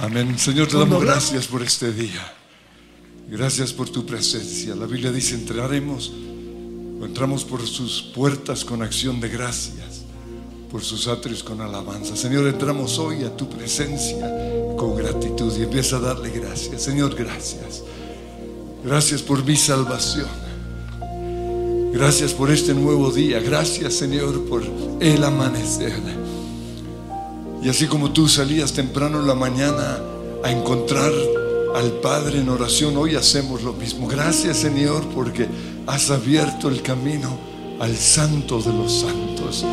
Amén. Señor, te damos gracias por este día. Gracias por tu presencia. La Biblia dice, entraremos o entramos por sus puertas con acción de gracias, por sus atrios con alabanza. Señor, entramos hoy a tu presencia con gratitud y empieza a darle gracias. Señor, gracias. Gracias por mi salvación. Gracias por este nuevo día. Gracias, Señor, por el amanecer. Y así como tú salías temprano en la mañana a encontrar al Padre en oración, hoy hacemos lo mismo. Gracias, Señor, porque has abierto el camino al Santo de los Santos.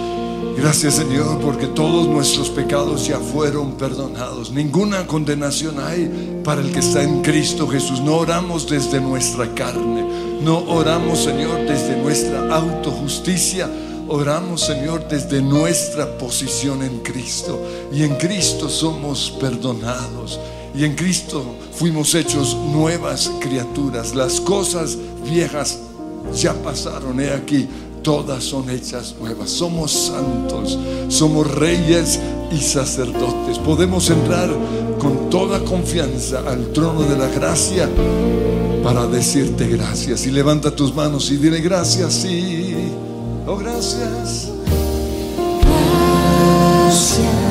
Gracias Señor porque todos nuestros pecados ya fueron perdonados. Ninguna condenación hay para el que está en Cristo Jesús. No oramos desde nuestra carne. No oramos Señor desde nuestra autojusticia. Oramos Señor desde nuestra posición en Cristo. Y en Cristo somos perdonados. Y en Cristo fuimos hechos nuevas criaturas. Las cosas viejas ya pasaron. He aquí todas son hechas nuevas. Somos santos, somos reyes y sacerdotes. Podemos entrar con toda confianza al trono de la gracia para decirte gracias. Y levanta tus manos y dile gracias, sí. Oh, gracias. Gracias,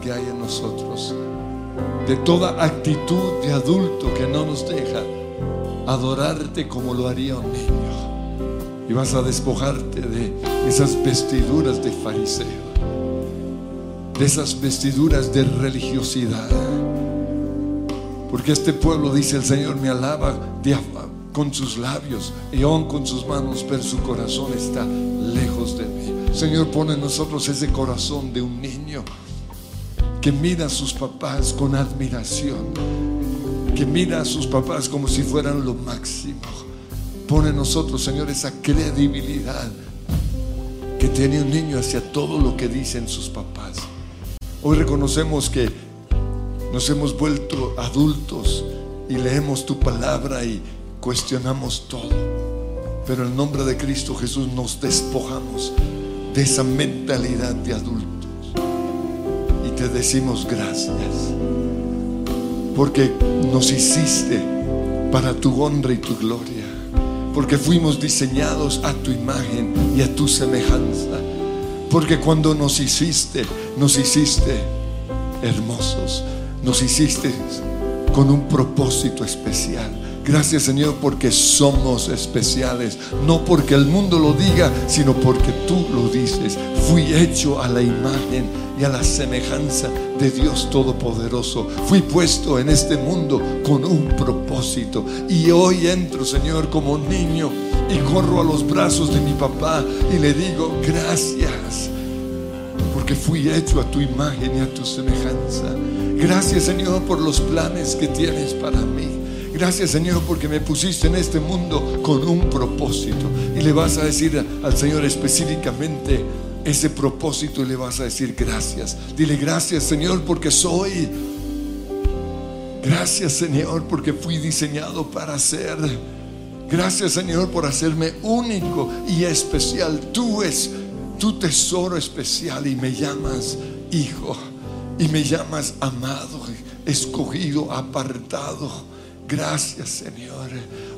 que hay en nosotros, de toda actitud de adulto que no nos deja adorarte como lo haría un niño. Y vas a despojarte de esas vestiduras de fariseo, de esas vestiduras de religiosidad. Porque este pueblo, dice el Señor, me alaba con sus labios y aún con sus manos, pero su corazón está. Señor, pone en nosotros ese corazón de un niño que mira a sus papás con admiración, que mira a sus papás como si fueran lo máximo. Pone en nosotros, Señor, esa credibilidad que tiene un niño hacia todo lo que dicen sus papás. Hoy reconocemos que nos hemos vuelto adultos y leemos tu palabra y cuestionamos todo. Pero en nombre de Cristo Jesús nos despojamos de esa mentalidad de adultos. Y te decimos gracias. Porque nos hiciste para tu honra y tu gloria. Porque fuimos diseñados a tu imagen y a tu semejanza. Porque cuando nos hiciste, nos hiciste hermosos. Nos hiciste con un propósito especial Gracias Señor porque somos especiales, no porque el mundo lo diga, sino porque tú lo dices. Fui hecho a la imagen y a la semejanza de Dios Todopoderoso. Fui puesto en este mundo con un propósito. Y hoy entro, Señor, como niño y corro a los brazos de mi papá y le digo, gracias, porque fui hecho a tu imagen y a tu semejanza. Gracias, Señor, por los planes que tienes para mí. Gracias Señor porque me pusiste en este mundo con un propósito. Y le vas a decir al Señor específicamente ese propósito y le vas a decir gracias. Dile gracias Señor porque soy. Gracias Señor porque fui diseñado para ser. Gracias Señor por hacerme único y especial. Tú es tu tesoro especial y me llamas hijo. Y me llamas amado, escogido, apartado. Gracias Señor.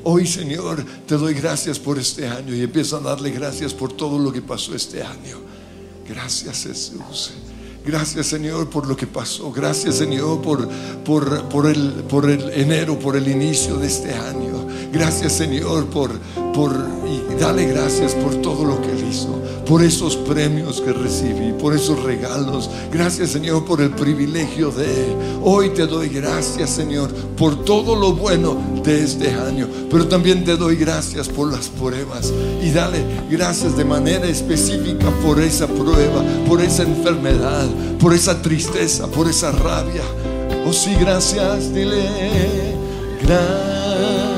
Hoy Señor te doy gracias por este año y empiezo a darle gracias por todo lo que pasó este año. Gracias Jesús. Gracias Señor por lo que pasó. Gracias Señor por, por, por, el, por el enero, por el inicio de este año. Gracias Señor por, por, y dale gracias por todo lo que Él hizo, por esos premios que recibí, por esos regalos. Gracias Señor por el privilegio de Hoy te doy gracias Señor por todo lo bueno de este año, pero también te doy gracias por las pruebas y dale gracias de manera específica por esa prueba, por esa enfermedad, por esa tristeza, por esa rabia. Oh sí, gracias, dile gracias.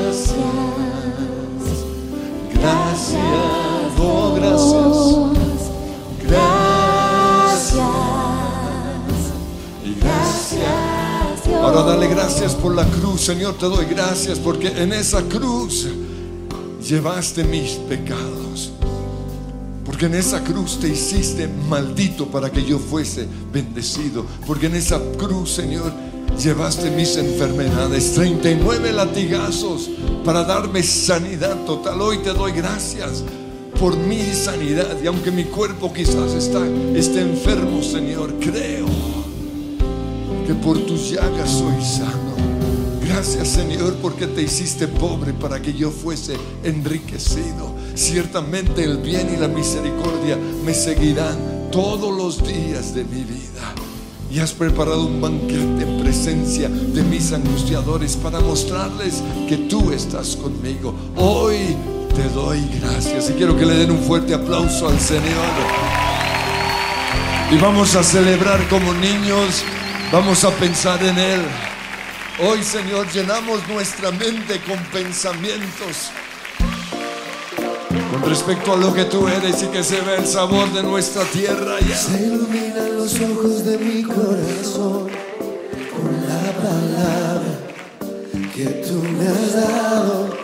Ahora dale gracias por la cruz, Señor, te doy gracias porque en esa cruz llevaste mis pecados. Porque en esa cruz te hiciste maldito para que yo fuese bendecido. Porque en esa cruz, Señor, llevaste mis enfermedades, 39 latigazos para darme sanidad total. Hoy te doy gracias por mi sanidad y aunque mi cuerpo quizás está, esté enfermo, Señor, creo que por tus llagas soy sano. Gracias Señor porque te hiciste pobre para que yo fuese enriquecido. Ciertamente el bien y la misericordia me seguirán todos los días de mi vida y has preparado un banquete en presencia de mis angustiadores para mostrarles que tú estás conmigo. Hoy te doy gracias y quiero que le den un fuerte aplauso al Señor. Y vamos a celebrar como niños, vamos a pensar en Él. Hoy, Señor, llenamos nuestra mente con pensamientos respecto a lo que tú eres y que se ve el sabor de nuestra tierra ya. Se iluminan los ojos de mi corazón con la palabra que tú me has dado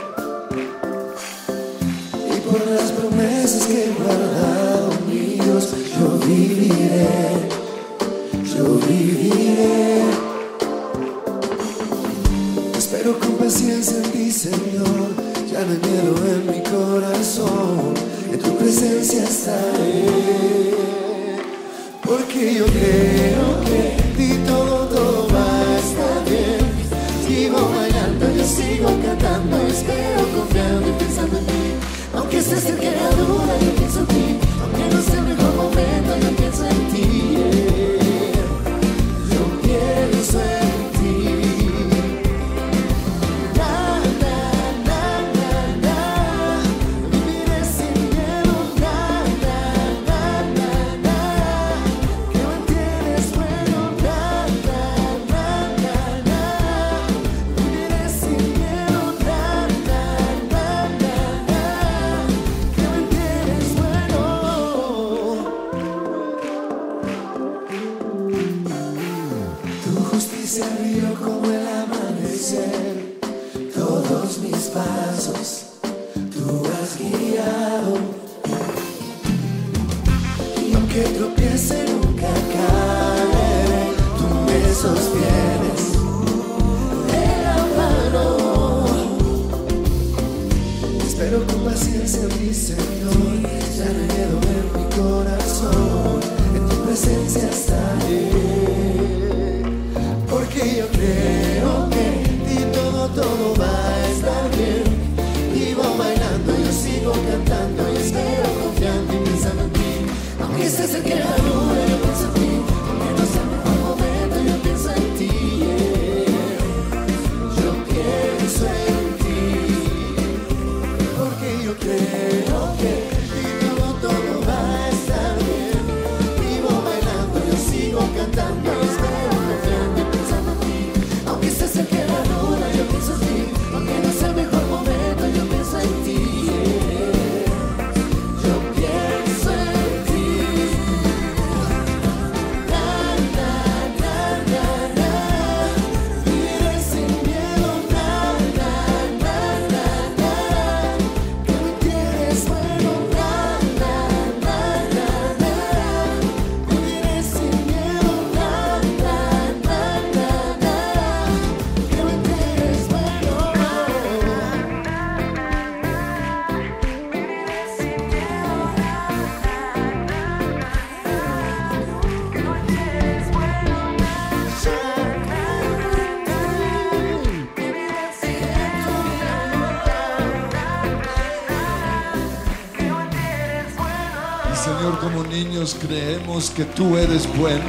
tú eres bueno.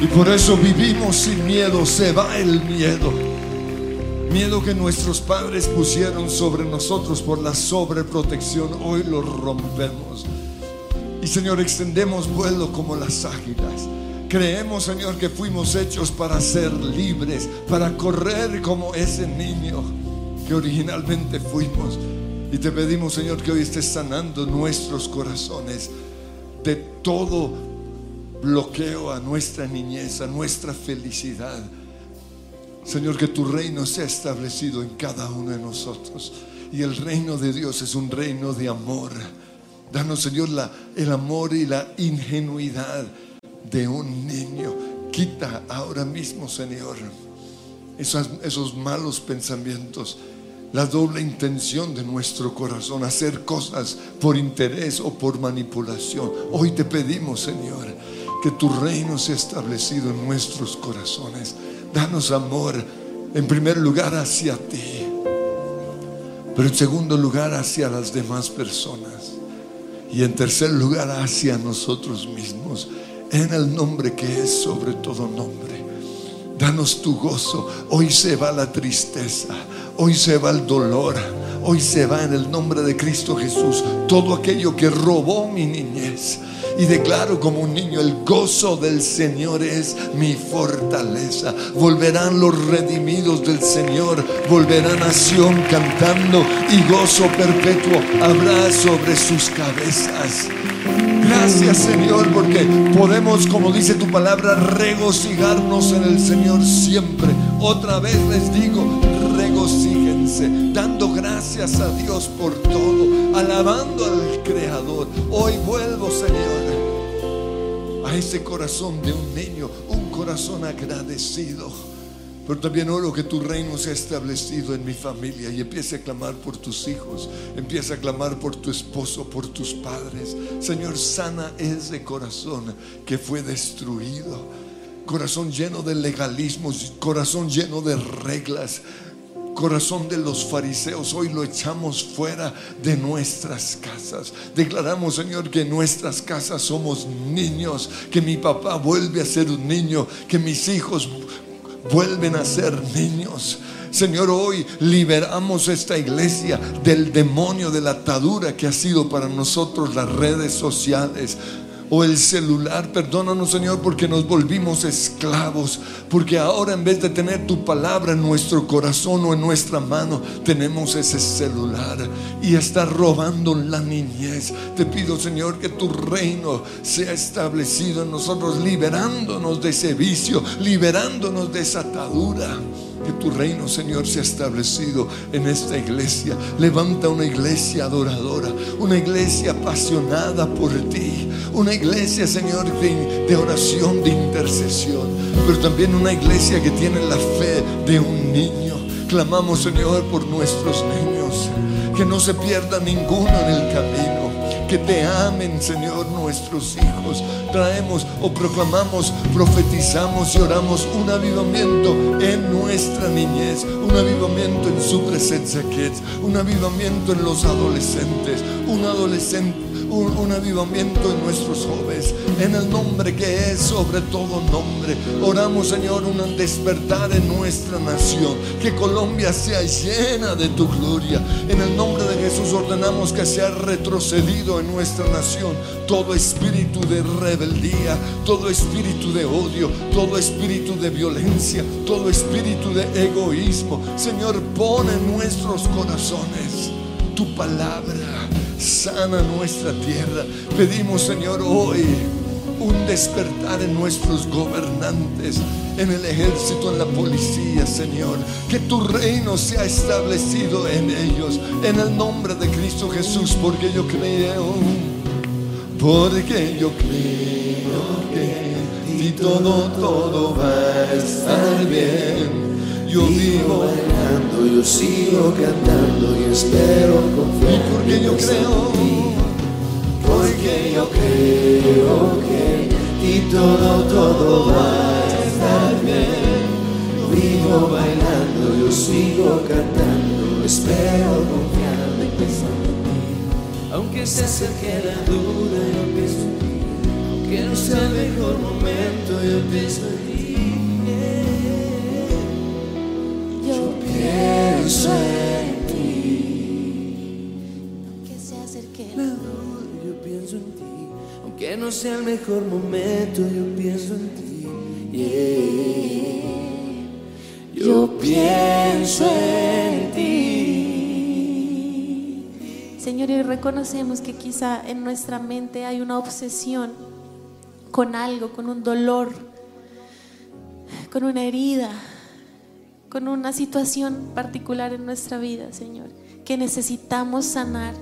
Y por eso vivimos sin miedo, se va el miedo. Miedo que nuestros padres pusieron sobre nosotros por la sobreprotección, hoy lo rompemos. Y Señor, extendemos vuelo como las águilas. Creemos, Señor, que fuimos hechos para ser libres, para correr como ese niño que originalmente fuimos. Y te pedimos, Señor, que hoy estés sanando nuestros corazones de todo bloqueo a nuestra niñez, a nuestra felicidad. Señor, que tu reino sea establecido en cada uno de nosotros. Y el reino de Dios es un reino de amor. Danos, Señor, la, el amor y la ingenuidad de un niño. Quita ahora mismo, Señor, esos, esos malos pensamientos, la doble intención de nuestro corazón, hacer cosas por interés o por manipulación. Hoy te pedimos, Señor, que tu reino sea establecido en nuestros corazones. Danos amor, en primer lugar, hacia ti, pero en segundo lugar, hacia las demás personas. Y en tercer lugar, hacia nosotros mismos, en el nombre que es sobre todo nombre. Danos tu gozo. Hoy se va la tristeza. Hoy se va el dolor. Hoy se va en el nombre de Cristo Jesús todo aquello que robó mi niñez. Y declaro como un niño, el gozo del Señor es mi fortaleza. Volverán los redimidos del Señor, volverán a Sión cantando y gozo perpetuo habrá sobre sus cabezas. Gracias Señor porque podemos, como dice tu palabra, regocijarnos en el Señor siempre. Otra vez les digo, regocíjense, dando gracias a Dios por todo, alabando al Creador. Hoy vuelvo Señor a ese corazón de un niño, un corazón agradecido. Pero también oro que tu reino sea establecido en mi familia y empiece a clamar por tus hijos, empiece a clamar por tu esposo, por tus padres. Señor, sana ese corazón que fue destruido, corazón lleno de legalismos, corazón lleno de reglas, corazón de los fariseos, hoy lo echamos fuera de nuestras casas. Declaramos, Señor, que en nuestras casas somos niños, que mi papá vuelve a ser un niño, que mis hijos vuelven a ser niños. Señor, hoy liberamos esta iglesia del demonio, de la atadura que ha sido para nosotros las redes sociales o el celular. Perdónanos, Señor, porque nos volvimos esclavos. Porque ahora en vez de tener tu palabra en nuestro corazón o en nuestra mano, tenemos ese celular y está robando la niñez. Te pido, Señor, que tu reino sea establecido en nosotros, liberándonos de ese vicio, liberándonos de esa atadura. Que tu reino, Señor, sea establecido en esta iglesia. Levanta una iglesia adoradora, una iglesia apasionada por ti, una iglesia, Señor, de, oración, de intercesión, pero también una iglesia que tiene la fe de un niño. Clamamos, Señor, por nuestros niños, que no se pierda ninguno en el camino que te amen, Señor, nuestros hijos. Traemos o proclamamos, profetizamos y oramos un avivamiento en nuestra niñez, un avivamiento en su presencia, kids, un avivamiento en los adolescentes, un adolescente un, avivamiento en nuestros jóvenes, en el nombre que es sobre todo nombre. Oramos, Señor, un despertar en nuestra nación, que Colombia sea llena de tu gloria. En el nombre de Jesús ordenamos que sea retrocedido en nuestra nación todo espíritu de rebeldía, todo espíritu de odio, todo espíritu de violencia, todo espíritu de egoísmo. Señor, pone en nuestros corazones tu palabra sana nuestra tierra. Pedimos, Señor, hoy un despertar en nuestros gobernantes, en el ejército, en la policía, Señor. Que tu reino sea establecido en ellos, en el nombre de Cristo Jesús, porque yo creo, porque yo creo que y todo, todo va a estar bien. Yo vivo bailando, yo sigo cantando y espero confiar. Y porque yo creo, porque yo creo que y todo, todo va a estar bien. Yo vivo bailando, yo sigo cantando, espero confiando y pensando en ti. Aunque se acerque la duda, yo pienso en ti. Aunque no sea el mejor momento, yo pienso en ti. Pienso en ti. que se acerque La duda, yo pienso en ti. Aunque no sea el mejor momento, yo pienso en ti. Yeah. Yo pienso en ti. Señor, y reconocemos que quizá en nuestra mente hay una obsesión con algo, con un dolor, con una herida, con una situación particular en nuestra vida, Señor, que necesitamos sanar.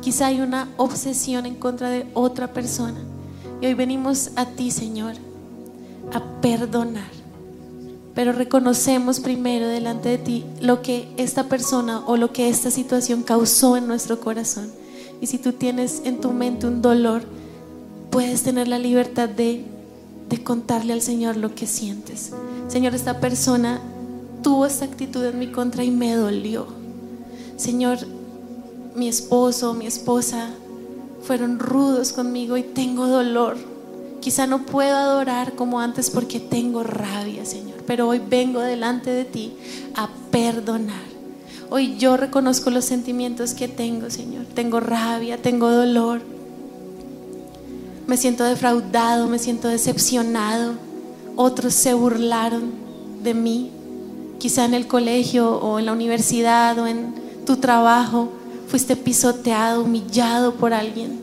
Quizá hay una obsesión en contra de otra persona. Y hoy venimos a ti, Señor, a perdonar. Pero reconocemos primero delante de ti lo que esta persona o lo que esta situación causó en nuestro corazón. Y si tú tienes en tu mente un dolor, puedes tener la libertad de, de contarle al Señor lo que sientes. Señor, esta persona tuvo esta actitud en mi contra y me dolió. Señor, mi esposo, mi esposa fueron rudos conmigo y tengo dolor. Quizá no puedo adorar como antes porque tengo rabia, Señor, pero hoy vengo delante de ti a perdonar. Hoy yo reconozco los sentimientos que tengo, Señor. Tengo rabia, tengo dolor. Me siento defraudado, me siento decepcionado. Otros se burlaron de mí. Quizá en el colegio o en la universidad o en tu trabajo fuiste pisoteado, humillado por alguien.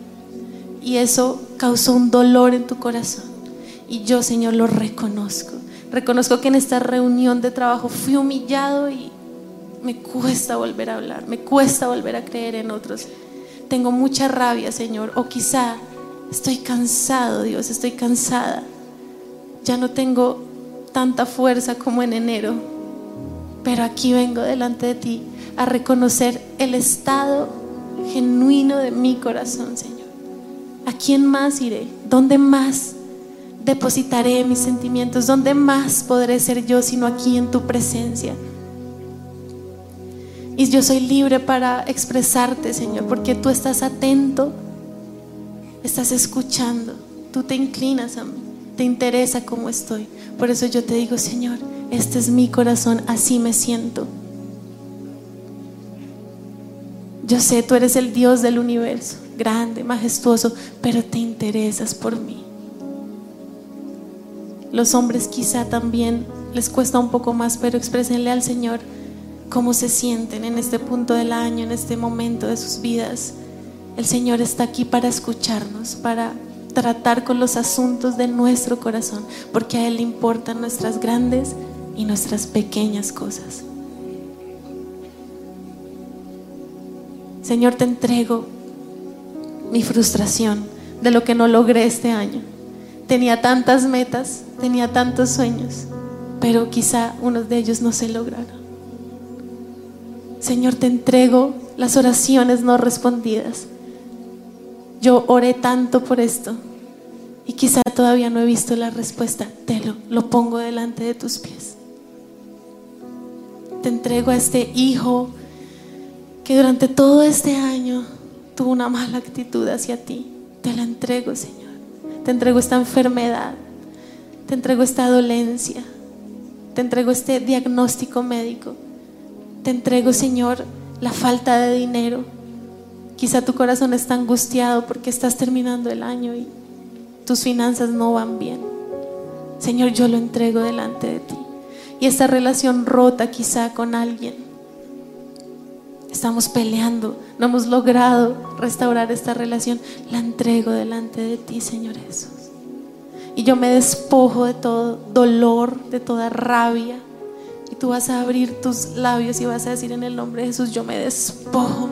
Y eso causó un dolor en tu corazón. Y yo, Señor, lo reconozco. Reconozco que en esta reunión de trabajo fui humillado y me cuesta volver a hablar, me cuesta volver a creer en otros. Tengo mucha rabia, Señor, o quizá estoy cansado, Dios, estoy cansada. Ya no tengo tanta fuerza como en enero. Pero aquí vengo delante de ti a reconocer el estado genuino de mi corazón, Señor. ¿A quién más iré? ¿Dónde más depositaré mis sentimientos? ¿Dónde más podré ser yo sino aquí en tu presencia? Y yo soy libre para expresarte, Señor, porque tú estás atento, estás escuchando, tú te inclinas a mí, te interesa cómo estoy. Por eso yo te digo, Señor, este es mi corazón, así me siento. Yo sé, tú eres el Dios del universo, grande, majestuoso, pero te interesas por mí. Los hombres quizá también les cuesta un poco más, pero exprésenle al Señor cómo se sienten en este punto del año, en este momento de sus vidas. El Señor está aquí para escucharnos, para tratar con los asuntos de nuestro corazón, porque a Él le importan nuestras grandes y nuestras pequeñas cosas. Señor, te entrego mi frustración de lo que no logré este año. Tenía tantas metas, tenía tantos sueños, pero quizá unos de ellos no se lograron. Señor, te entrego las oraciones no respondidas. Yo oré tanto por esto y quizá todavía no he visto la respuesta. Te lo, lo pongo delante de tus pies. Te entrego a este hijo que durante todo este año tuvo una mala actitud hacia ti. Te la entrego, Señor. Te entrego esta enfermedad. Te entrego esta dolencia. Te entrego este diagnóstico médico. Te entrego, Señor, la falta de dinero. Quizá tu corazón está angustiado porque estás terminando el año y tus finanzas no van bien. Señor, yo lo entrego delante de ti. Y esta relación rota quizá con alguien estamos peleando, no hemos logrado restaurar esta relación, la entrego delante de ti, Señor Jesús. Y yo me despojo de todo dolor, de toda rabia. Y tú vas a abrir tus labios y vas a decir en el nombre de Jesús, yo me despojo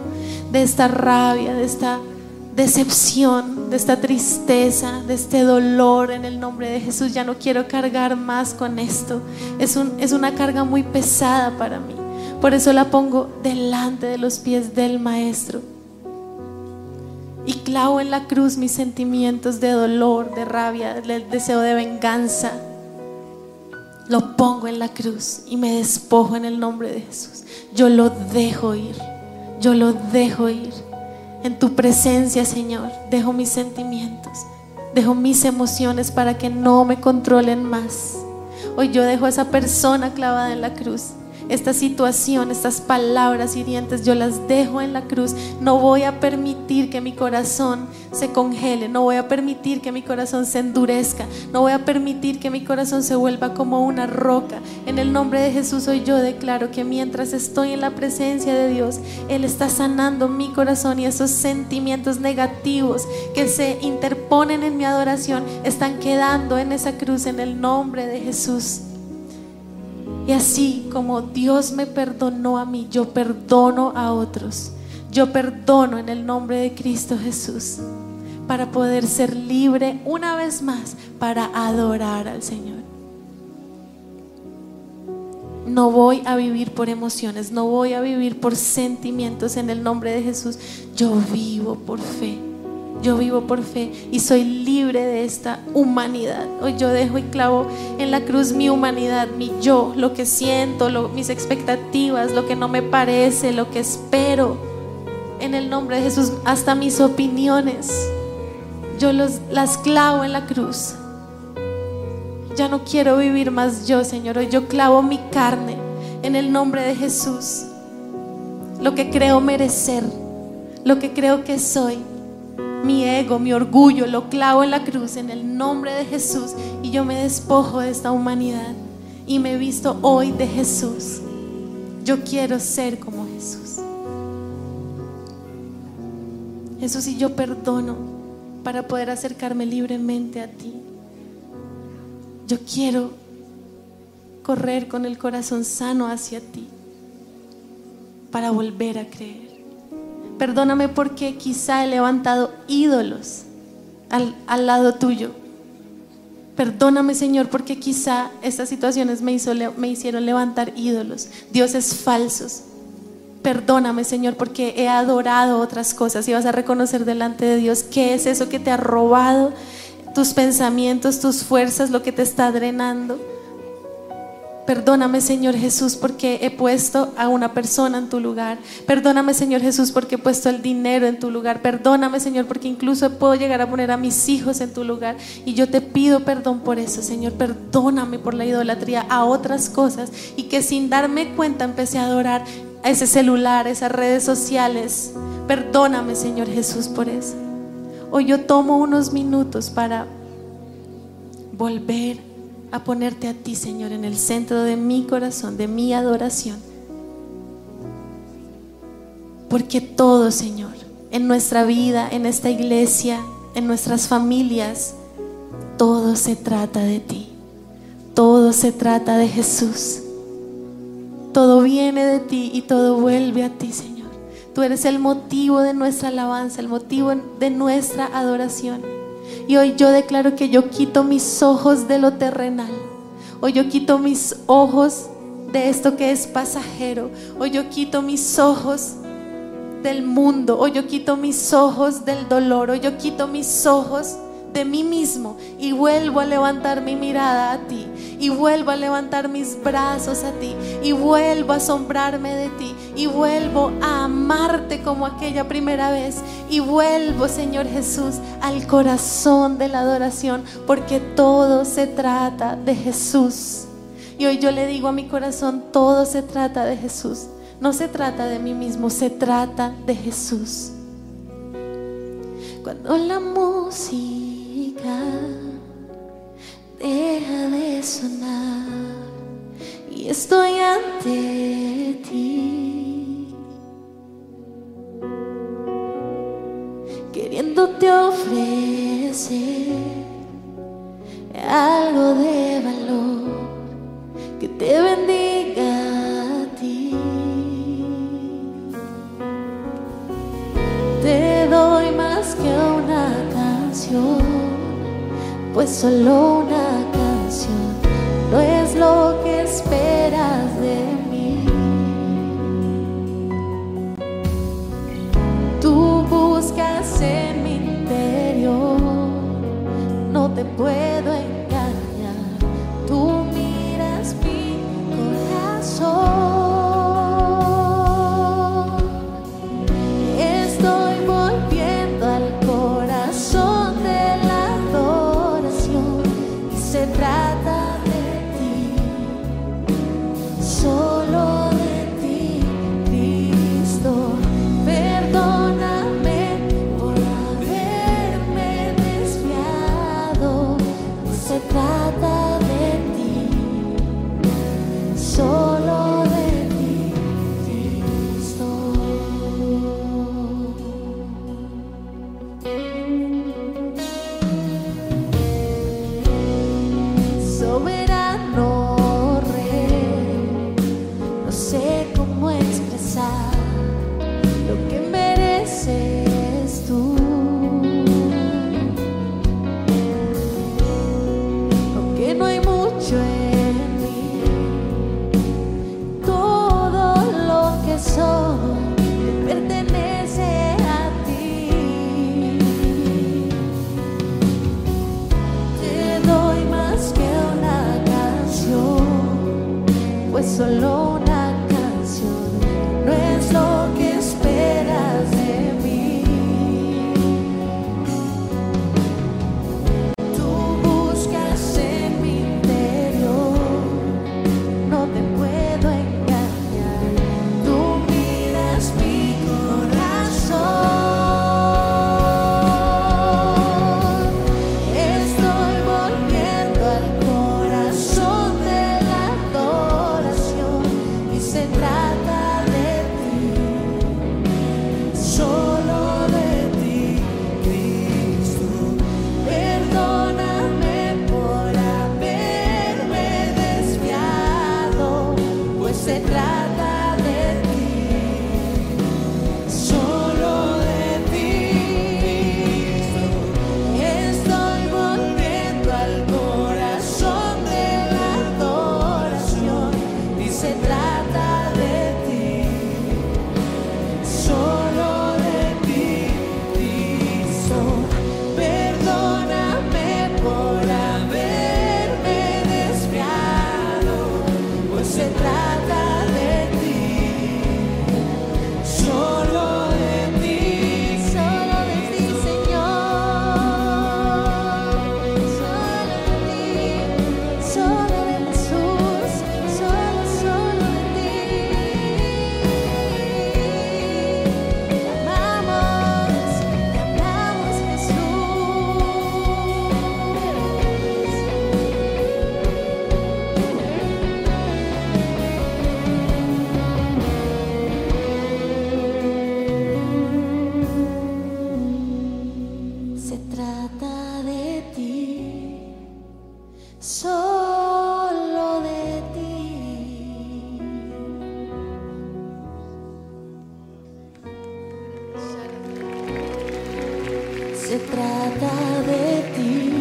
de esta rabia, de esta decepción, de esta tristeza, de este dolor en el nombre de Jesús. Ya no quiero cargar más con esto. Es, un, es una carga muy pesada para mí. Por eso la pongo delante de los pies del Maestro. Y clavo en la cruz mis sentimientos de dolor, de rabia, del deseo de venganza. Lo pongo en la cruz y me despojo en el nombre de Jesús. Yo lo dejo ir. Yo lo dejo ir. En tu presencia, Señor, dejo mis sentimientos. Dejo mis emociones para que no me controlen más. Hoy yo dejo a esa persona clavada en la cruz esta situación, estas palabras hirientes, yo las dejo en la cruz. No voy a permitir que mi corazón se congele, no voy a permitir que mi corazón se endurezca, no voy a permitir que mi corazón se vuelva como una roca. En el nombre de Jesús hoy yo declaro que mientras estoy en la presencia de Dios, Él está sanando mi corazón y esos sentimientos negativos que se interponen en mi adoración están quedando en esa cruz en el nombre de Jesús. Y así como Dios me perdonó a mí, yo perdono a otros. Yo perdono en el nombre de Cristo Jesús para poder ser libre una vez más para adorar al Señor. No voy a vivir por emociones, no voy a vivir por sentimientos en el nombre de Jesús. Yo vivo por fe. Yo vivo por fe y soy libre de esta humanidad. Hoy yo dejo y clavo en la cruz mi humanidad, mi yo, lo que siento, mis expectativas, lo que no me parece, lo que espero. En el nombre de Jesús, hasta mis opiniones, yo los, las clavo en la cruz. Ya no quiero vivir más yo, Señor. Hoy yo clavo mi carne en el nombre de Jesús. Lo que creo merecer, lo que creo que soy mi ego, mi orgullo, lo clavo en la cruz en el nombre de Jesús y yo me despojo de esta humanidad y me visto hoy de Jesús. Yo quiero ser como Jesús. Jesús, y yo perdono para poder acercarme libremente a ti. Yo quiero correr con el corazón sano hacia ti para volver a creer. Perdóname porque quizá he levantado ídolos al, lado tuyo. Perdóname, Señor, porque quizá estas situaciones me, hizo, me hicieron levantar ídolos, dioses falsos. Perdóname, Señor, porque he adorado otras cosas y vas a reconocer delante de Dios qué es eso que te ha robado tus pensamientos, tus fuerzas, lo que te está drenando. Perdóname, Señor Jesús, porque he puesto a una persona en tu lugar. Perdóname, Señor Jesús, porque he puesto el dinero en tu lugar. Perdóname, Señor, porque incluso puedo llegar a poner a mis hijos en tu lugar. Y yo te pido perdón por eso, Señor. Perdóname por la idolatría a otras cosas y que sin darme cuenta empecé a adorar a ese celular, esas redes sociales. Perdóname, Señor Jesús, por eso. Hoy yo tomo unos minutos para volver a ponerte a ti, Señor, en el centro de mi corazón, de mi adoración. Porque todo, Señor, en nuestra vida, en esta iglesia, en nuestras familias, todo se trata de ti. Todo se trata de Jesús. Todo viene de ti y todo vuelve a ti, Señor. Tú eres el motivo de nuestra alabanza, el motivo de nuestra adoración. Y hoy yo declaro que yo quito mis ojos de lo terrenal. Hoy yo quito mis ojos de esto que es pasajero. Hoy yo quito mis ojos del mundo. Hoy yo quito mis ojos del dolor. Hoy yo quito mis ojos de mí mismo y vuelvo a levantar mi mirada a ti y vuelvo a levantar mis brazos a ti y vuelvo a asombrarme de ti y vuelvo a amarte como aquella primera vez y vuelvo, Señor Jesús, al corazón de la adoración porque todo se trata de Jesús. Y hoy yo le digo a mi corazón, todo se trata de Jesús. No se trata de mí mismo, se trata de Jesús. Cuando la música deja de sonar y estoy ante ti. Queriéndote ofrecer algo de valor trata de ti,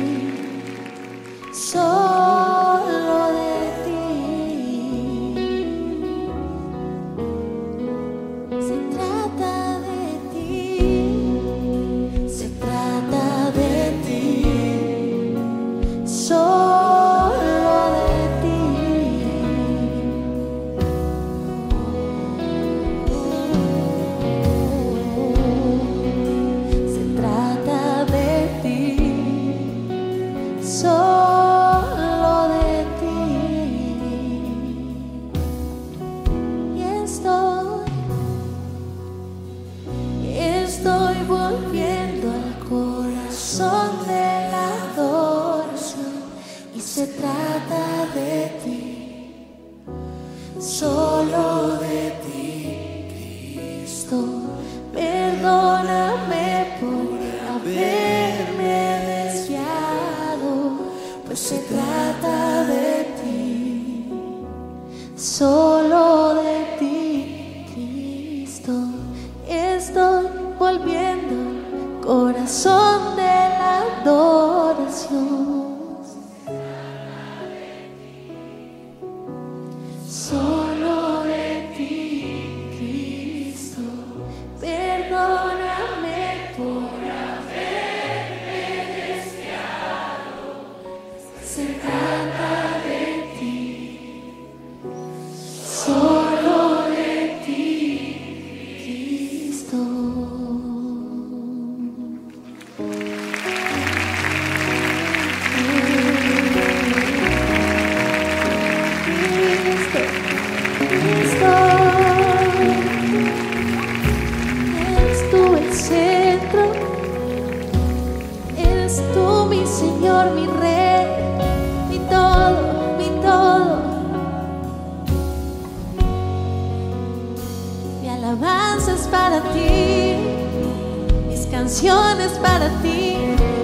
canciones para ti,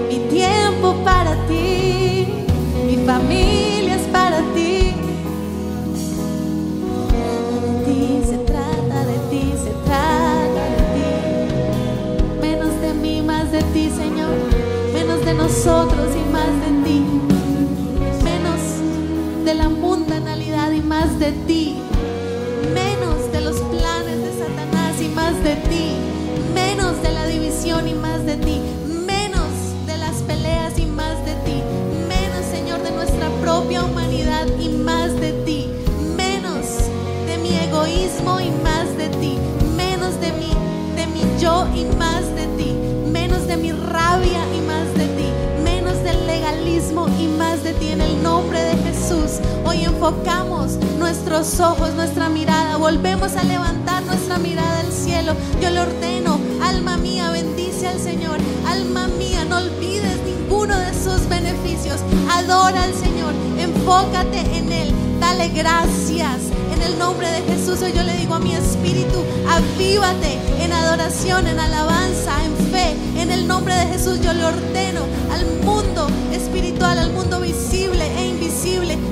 mi tiempo para ti, mi familia nosotros y más de ti. Menos de la mundanalidad y más de ti. Menos de los planes de Satanás y más de ti. Menos de la división y más de ti. Hoy enfocamos nuestros ojos, nuestra mirada. Volvemos a levantar nuestra mirada al cielo. Yo le ordeno, alma mía, bendice al Señor. Alma mía, no olvides ninguno de sus beneficios. Adora al Señor, enfócate en Él. Dale gracias. En el nombre de Jesús hoy yo le digo a mi espíritu, avívate en adoración, en alabanza, en fe. En el nombre de Jesús yo le ordeno al mundo espiritual, al mundo visible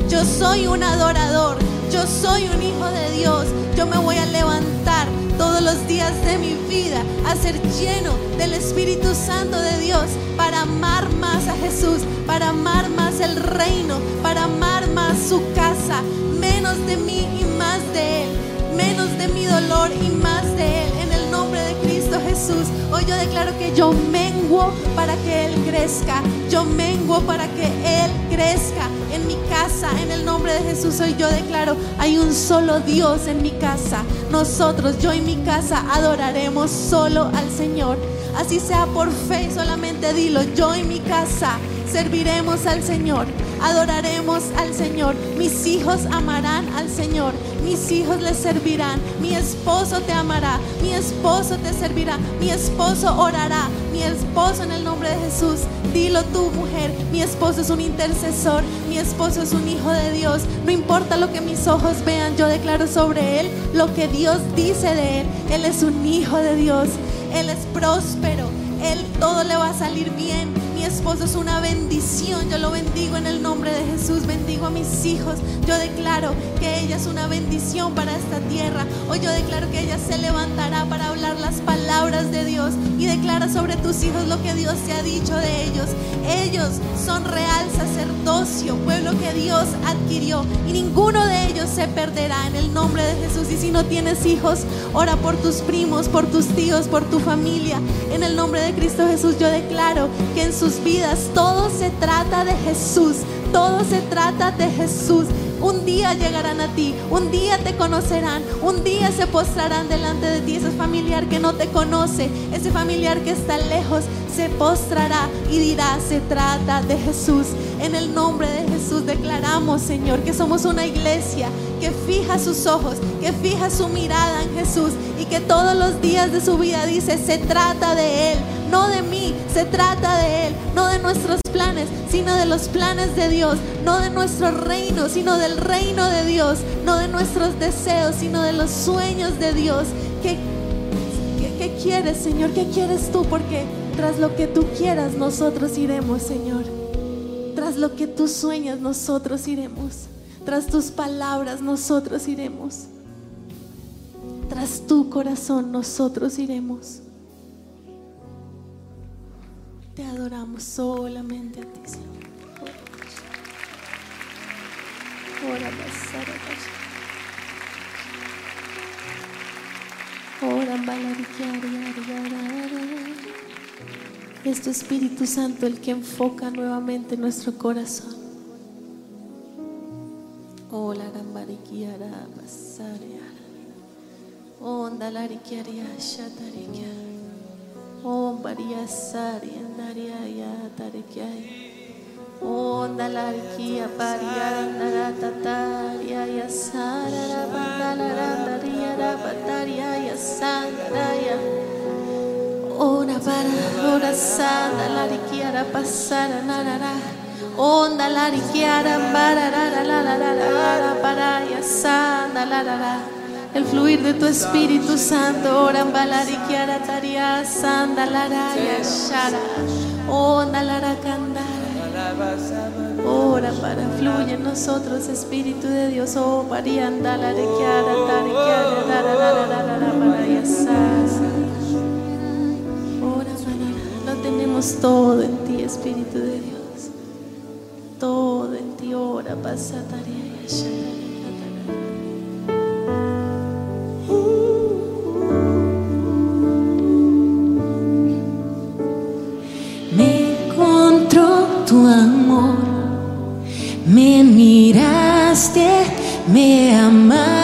Yo soy un adorador, yo soy un hijo de Dios. Yo me voy a levantar todos los días de mi vida a ser lleno del Espíritu Santo de Dios para amar más a Jesús, para amar más el reino, para amar más su casa, menos de mí y más de Él, menos de mi dolor y más hoy yo declaro que yo menguo para que Él crezca, yo menguo para que Él crezca en mi casa. En el nombre de Jesús, hoy yo declaro, hay un solo Dios en mi casa. Nosotros, yo y mi casa, adoraremos solo al Señor. Así sea por fe, solamente dilo, yo y mi casa serviremos al Señor, adoraremos al Señor. Mis hijos amarán al Señor, mis hijos le servirán, mi esposo te amará, mi esposo te servirá, mi esposo orará, mi esposo en el nombre de Jesús. Dilo tú, mujer, mi esposo es un intercesor, mi esposo es un hijo de Dios. No importa lo que mis ojos vean, yo declaro sobre él lo que Dios dice de él. Él es un hijo de Dios, él es próspero, él todo le va a salir bien. Esposo es una bendición. Yo lo bendigo en el nombre de Jesús. Bendigo a mis hijos. Yo declaro que ella es una bendición para esta tierra. Hoy yo declaro que ella se levantará para hablar las palabras de Dios y declara sobre tus hijos lo que Dios te ha dicho de ellos. Ellos son real sacerdocio, pueblo que Dios adquirió y ninguno de ellos se perderá en el nombre de Jesús. Y si no tienes hijos, ora por tus primos, por tus tíos, por tu familia. En el nombre de Cristo Jesús yo declaro que en sus vidas todo se trata de Jesús. Todo se trata de Jesús. Un día llegarán a ti, un día te conocerán, un día se postrarán delante de ti ese familiar que no te conoce, ese familiar que está lejos, se postrará y dirá, se trata de Jesús. En el nombre de Jesús declaramos, Señor, que somos una iglesia que fija sus ojos, que fija su mirada en Jesús y que todos los días de su vida dice, se trata de Él, no de mí, se trata de Él, no de nuestros planes, sino de los planes de Dios, no de nuestro reino, sino del reino de Dios, no de nuestros deseos, sino de los sueños de Dios. ¿Qué, qué, quieres, Señor? ¿Qué quieres tú? Porque tras lo que tú quieras, nosotros iremos, Señor. Tras lo que tú sueñas, nosotros iremos. Tras tus palabras, nosotros iremos. Tras tu corazón, nosotros iremos. Te adoramos solamente a ti, Señor. Ora Ora Es tu Espíritu Santo el que enfoca nuevamente nuestro corazón. Hola, Gambarikiara, Basaria. Onda Larikiaria, Shatarikia. Om Baria Sari, Andaria, Yatarikiai. Onda Larikia, Paria, Naratataria, Yasara, Bandalara, Daria, Bataria, Yasandaraya. Ora para, ora sana, Larikiara, Pasara, Narara. Onda la riquiara, para sana, la la El fluir de tu Espíritu Santo, ora balariquiara, taria, sanda, la ya shara. Onda la Ora para fluye en nosotros, Espíritu de Dios. Oh, parianda, la riquiara, tariquiara, la la la la la para Ora para, lo tenemos todo en ti, Espíritu de Dios todo en ti ora pasataria Me ter me amado.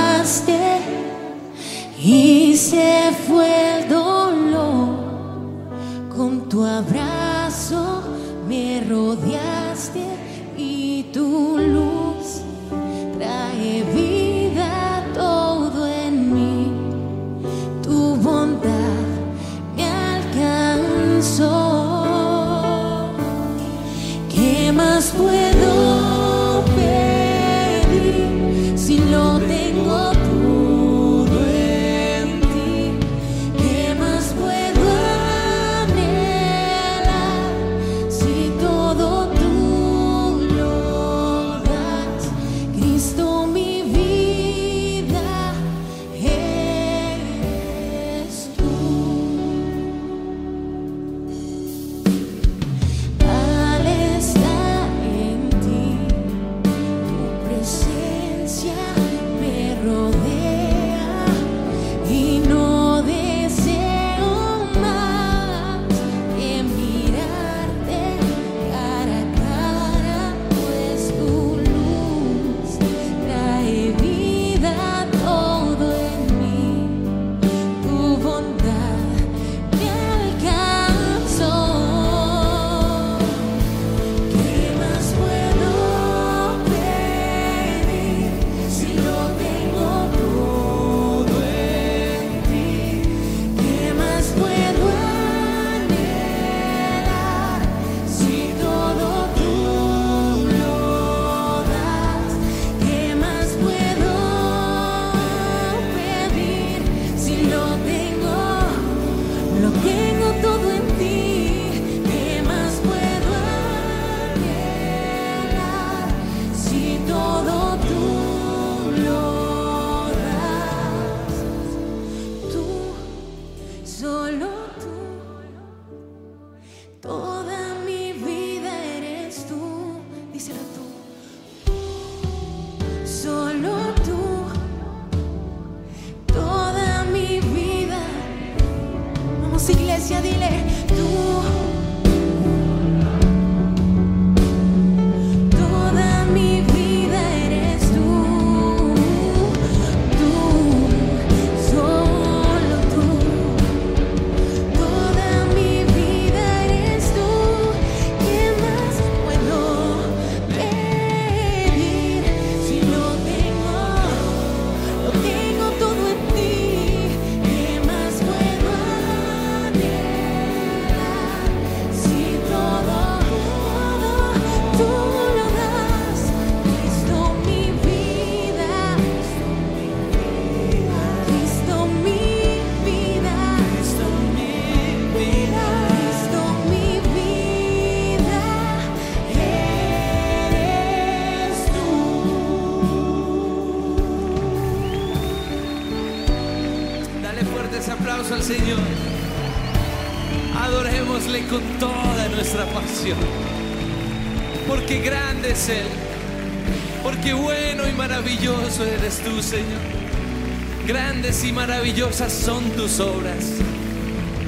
Grandes y maravillosas son tus obras.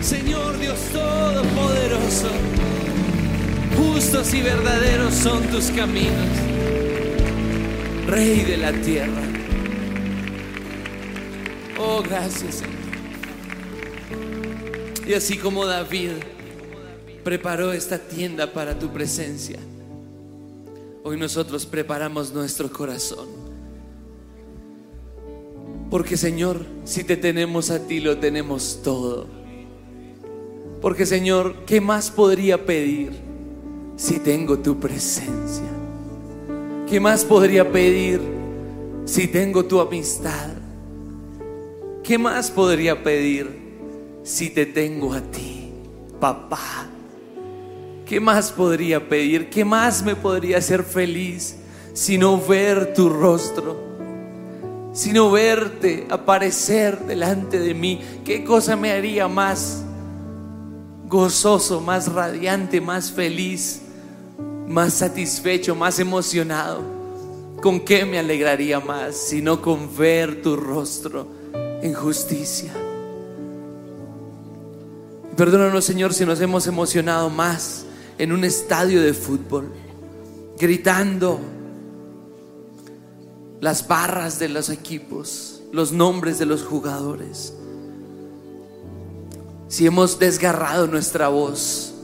Señor Dios Todopoderoso, justos y verdaderos son tus caminos. Rey de la tierra. Oh, gracias, Señor. Y así como David preparó esta tienda para tu presencia, hoy nosotros preparamos nuestro corazón. Porque Señor, si te tenemos a ti, lo tenemos todo. Porque Señor, ¿qué más podría pedir si tengo tu presencia? ¿Qué más podría pedir si tengo tu amistad? ¿Qué más podría pedir si te tengo a ti, papá? ¿Qué más podría pedir? ¿Qué más me podría hacer feliz sino ver tu rostro? Sino verte aparecer delante de mí. ¿Qué cosa me haría más gozoso, más radiante, más feliz, más satisfecho, más emocionado? ¿Con qué me alegraría más sino con ver tu rostro en justicia? Perdónanos, Señor, si nos hemos emocionado más en un estadio de fútbol, gritando las barras de los equipos, los nombres de los jugadores. Si hemos desgarrado nuestra voz,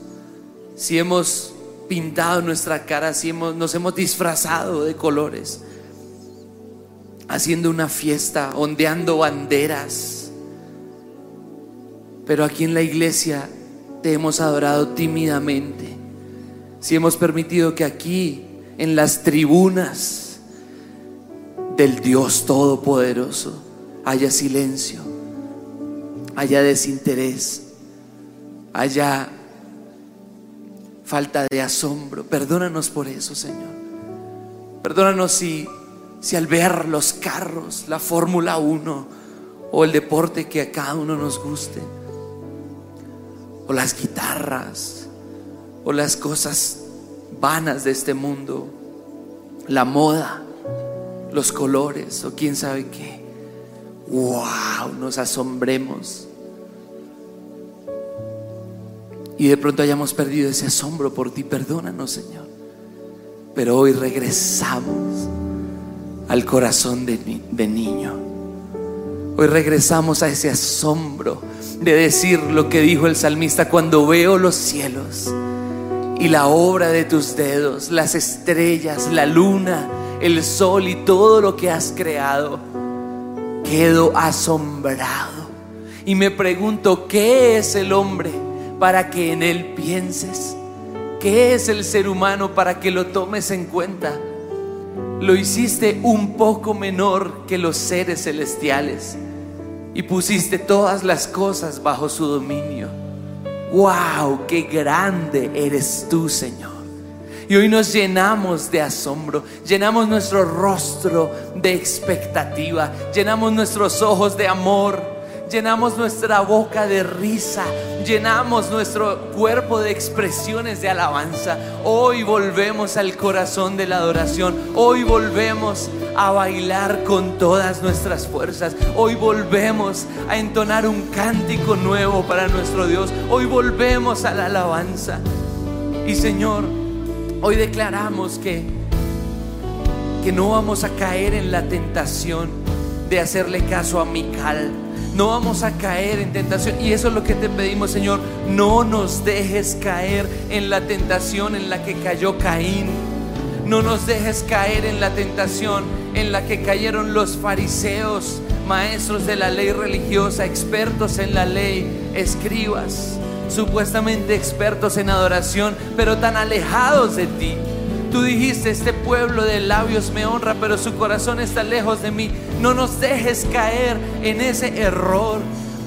si hemos pintado nuestra cara, si hemos, nos hemos disfrazado de colores, haciendo una fiesta, ondeando banderas. Pero aquí en la iglesia te hemos adorado tímidamente. Si hemos permitido que aquí, en las tribunas del Dios Todopoderoso, haya silencio, haya desinterés, haya falta de asombro. Perdónanos por eso, Señor. Perdónanos si, si al ver los carros, la Fórmula 1 o el deporte que a cada uno nos guste, o las guitarras, o las cosas vanas de este mundo, la moda, los colores, o quién sabe qué, wow, nos asombremos. Y de pronto hayamos perdido ese asombro por ti, perdónanos, Señor. Pero hoy regresamos al corazón de, ni- de niño. Hoy regresamos a ese asombro de decir lo que dijo el salmista cuando veo los cielos y la obra de tus dedos, las estrellas, la luna, el sol y todo lo que has creado. Quedo asombrado y me pregunto, ¿qué es el hombre para que en él pienses? ¿Qué es el ser humano para que lo tomes en cuenta? Lo hiciste un poco menor que los seres celestiales y pusiste todas las cosas bajo su dominio. ¡Wow! ¡Qué grande eres tú, Señor! Y hoy nos llenamos de asombro, llenamos nuestro rostro de expectativa, llenamos nuestros ojos de amor, llenamos nuestra boca de risa, llenamos nuestro cuerpo de expresiones de alabanza. Hoy volvemos al corazón de la adoración, hoy volvemos a bailar con todas nuestras fuerzas, hoy volvemos a entonar un cántico nuevo para nuestro Dios, hoy volvemos a la alabanza. Y Señor, hoy declaramos que que no vamos a caer en la tentación de hacerle caso a Mical. No vamos a caer en tentación. Y eso es lo que te pedimos, Señor. No nos dejes caer en la tentación en la que cayó Caín. No nos dejes caer en la tentación en la que cayeron los fariseos, maestros de la ley religiosa, expertos en la ley, escribas, supuestamente expertos en adoración, pero tan alejados de ti. Tú dijiste, este pueblo de labios me honra, pero su corazón está lejos de mí. No nos dejes caer en ese error.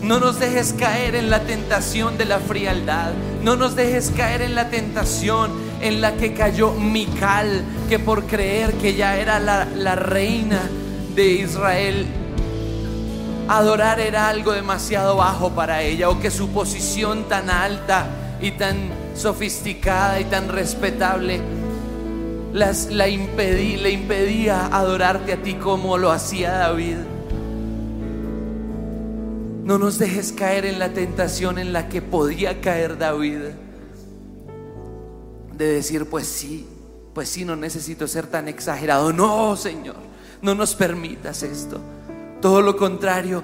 No nos dejes caer en la tentación de la frialdad. No nos dejes caer en la tentación en la que cayó Mical, que por creer que ya era la, la reina de Israel, adorar era algo demasiado bajo para ella o que su posición tan alta y tan sofisticada y tan respetable las, la impedí, le impedía adorarte a ti como lo hacía David. No nos dejes caer en la tentación en la que podía caer David. De decir, pues sí, pues sí, no necesito ser tan exagerado. No, Señor, no nos permitas esto. Todo lo contrario,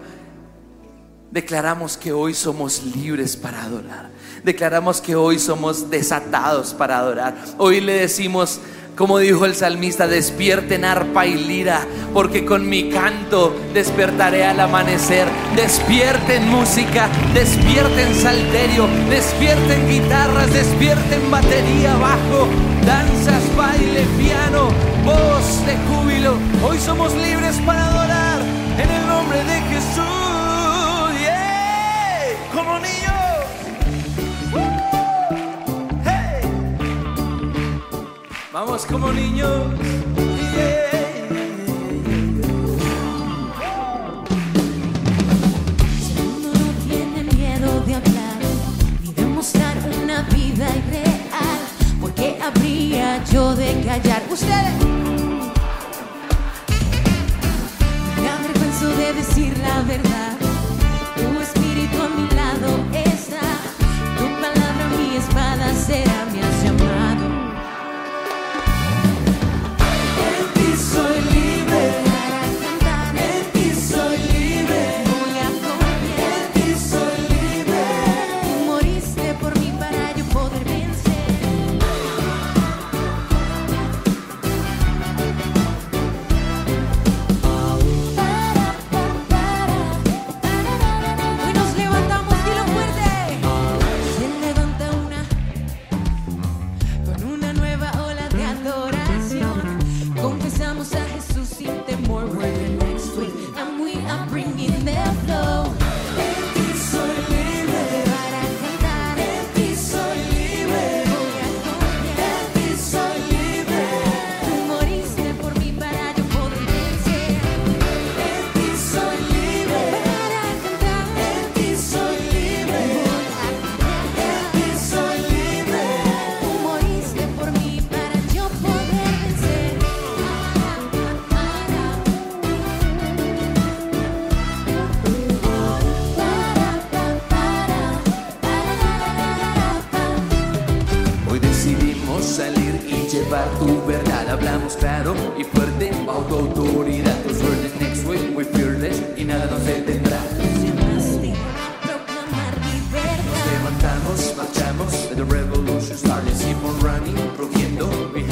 declaramos que hoy somos libres para adorar. Declaramos que hoy somos desatados para adorar. Hoy le decimos como dijo el salmista, despierten arpa y lira, porque con mi canto despertaré al amanecer. Despierten música, despierten salterio, despierten guitarras, despierten batería, bajo, danzas, baile, piano, voz de júbilo. Hoy somos libres para adorar Vamos como niños.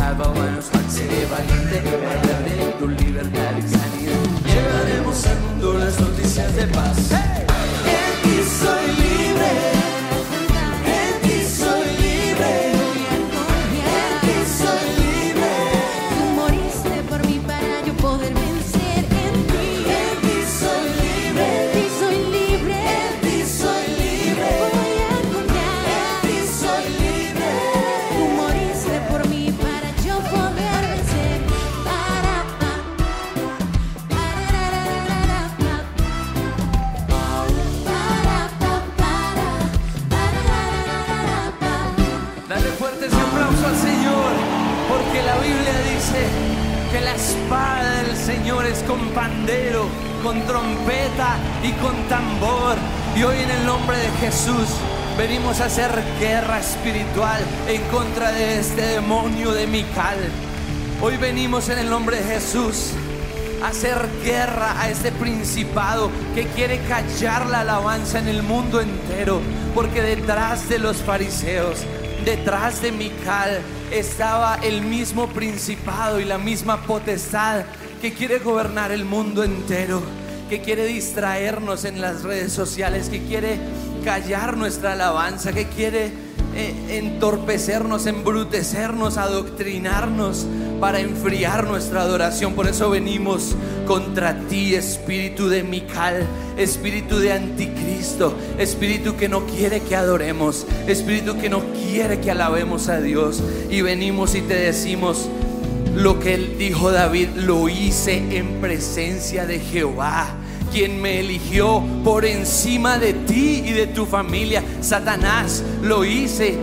We have a lion's heart. Seré valiente, guardaré tu libertad y sanidad. Llevaremos al mundo las noticias de paz. Jesús venimos a hacer guerra espiritual en contra de este demonio de Mical. Hoy venimos en el nombre de Jesús a hacer guerra a este principado que quiere callar la alabanza en el mundo entero, porque detrás de los fariseos, detrás de Mical, estaba el mismo principado y la misma potestad que quiere gobernar el mundo entero, que quiere distraernos en las redes sociales, que quiere callar nuestra alabanza, que quiere eh, entorpecernos, embrutecernos, adoctrinarnos para enfriar nuestra adoración. Por eso venimos contra ti, espíritu de Mical, espíritu de anticristo, espíritu que no quiere que adoremos, espíritu que no quiere que alabemos a Dios. Y venimos y te decimos, lo que él dijo David, lo hice en presencia de Jehová. Quien me eligió por encima de ti y de tu familia. Satanás, lo hice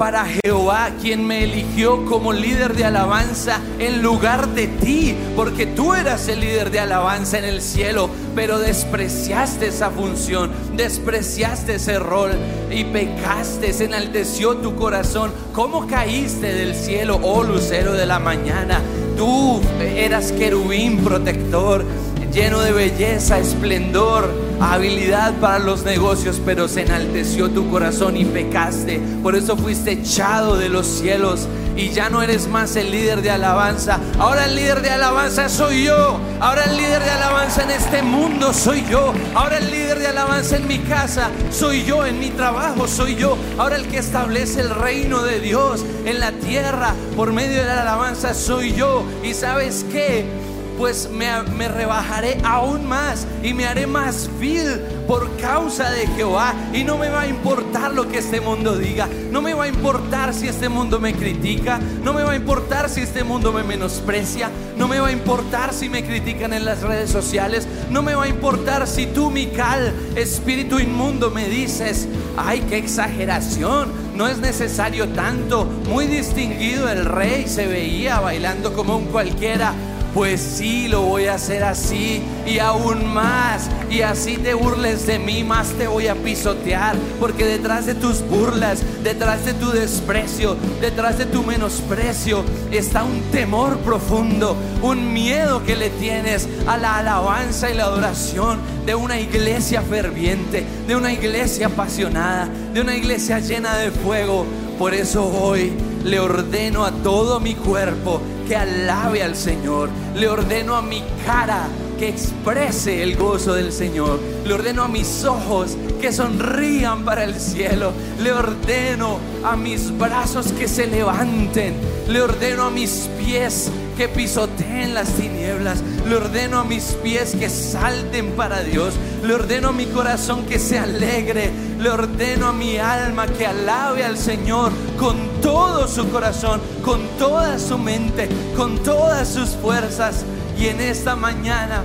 para Jehová, quien me eligió como líder de alabanza en lugar de ti, porque tú eras el líder de alabanza en el cielo, pero despreciaste esa función, despreciaste ese rol y pecaste, se enalteció tu corazón. ¿Cómo caíste del cielo, oh lucero de la mañana? Tú eras querubín protector, lleno de belleza, esplendor, habilidad para los negocios, pero se enalteció tu corazón y pecaste. Por eso fuiste echado de los cielos y ya no eres más el líder de alabanza. Ahora el líder de alabanza soy yo. Ahora el líder de alabanza en este mundo soy yo. Ahora el líder de alabanza en mi casa soy yo. En mi trabajo soy yo. Ahora el que establece el reino de Dios en la tierra por medio de la alabanza soy yo. Y sabes qué? Pues me, rebajaré aún más y me haré más vil por causa de Jehová. Y no me va a importar lo que este mundo diga. No me va a importar si este mundo me critica. No me va a importar si este mundo me menosprecia. No me va a importar si me critican en las redes sociales. No me va a importar si tú, Mical, espíritu inmundo, me dices, ay, qué exageración. No es necesario tanto. Muy distinguido el rey se veía bailando como un cualquiera pues sí, lo voy a hacer así y aún más. Y así te burles de mí, más te voy a pisotear. Porque detrás de tus burlas, detrás de tu desprecio, detrás de tu menosprecio, está un temor profundo, un miedo que le tienes a la alabanza y la adoración de una iglesia ferviente, de una iglesia apasionada, de una iglesia llena de fuego. Por eso hoy le ordeno a todo mi cuerpo que alabe al Señor. Le ordeno a mi cara que exprese el gozo del Señor. Le ordeno a mis ojos que sonrían para el cielo. Le ordeno a mis brazos que se levanten. Le ordeno a mis pies que pisoteen las tinieblas. Le ordeno a mis pies que salten para Dios. Le ordeno a mi corazón que se alegre. Le ordeno a mi alma que alabe al Señor con todo su corazón, con toda su mente, con todas sus fuerzas. Y en esta mañana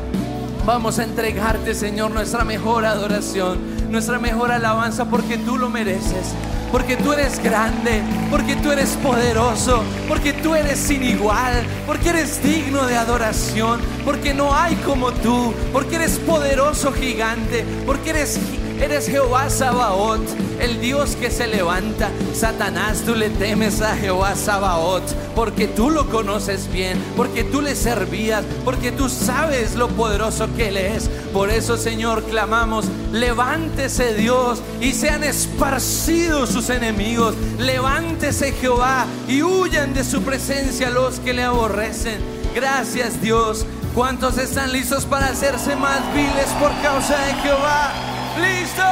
vamos a entregarte, Señor, nuestra mejor adoración, nuestra mejor alabanza, porque tú lo mereces. Porque tú eres grande, porque tú eres poderoso, porque tú eres sin igual, porque eres digno de adoración, porque no hay como tú, porque eres poderoso gigante, porque eres Eres Jehová Sabaoth, el Dios que se levanta. Satanás, tú le temes a Jehová Sabaoth, porque tú lo conoces bien, porque tú le servías, porque tú sabes lo poderoso que Él es. Por eso, Señor, clamamos, levántese Dios y sean esparcidos sus enemigos. Levántese Jehová y huyan de su presencia los que le aborrecen. Gracias Dios. ¿Cuántos están listos para hacerse más viles por causa de Jehová? ¡Listo!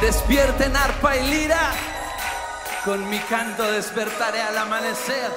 Despierten arpa y lira. Con mi canto despertaré al amanecer.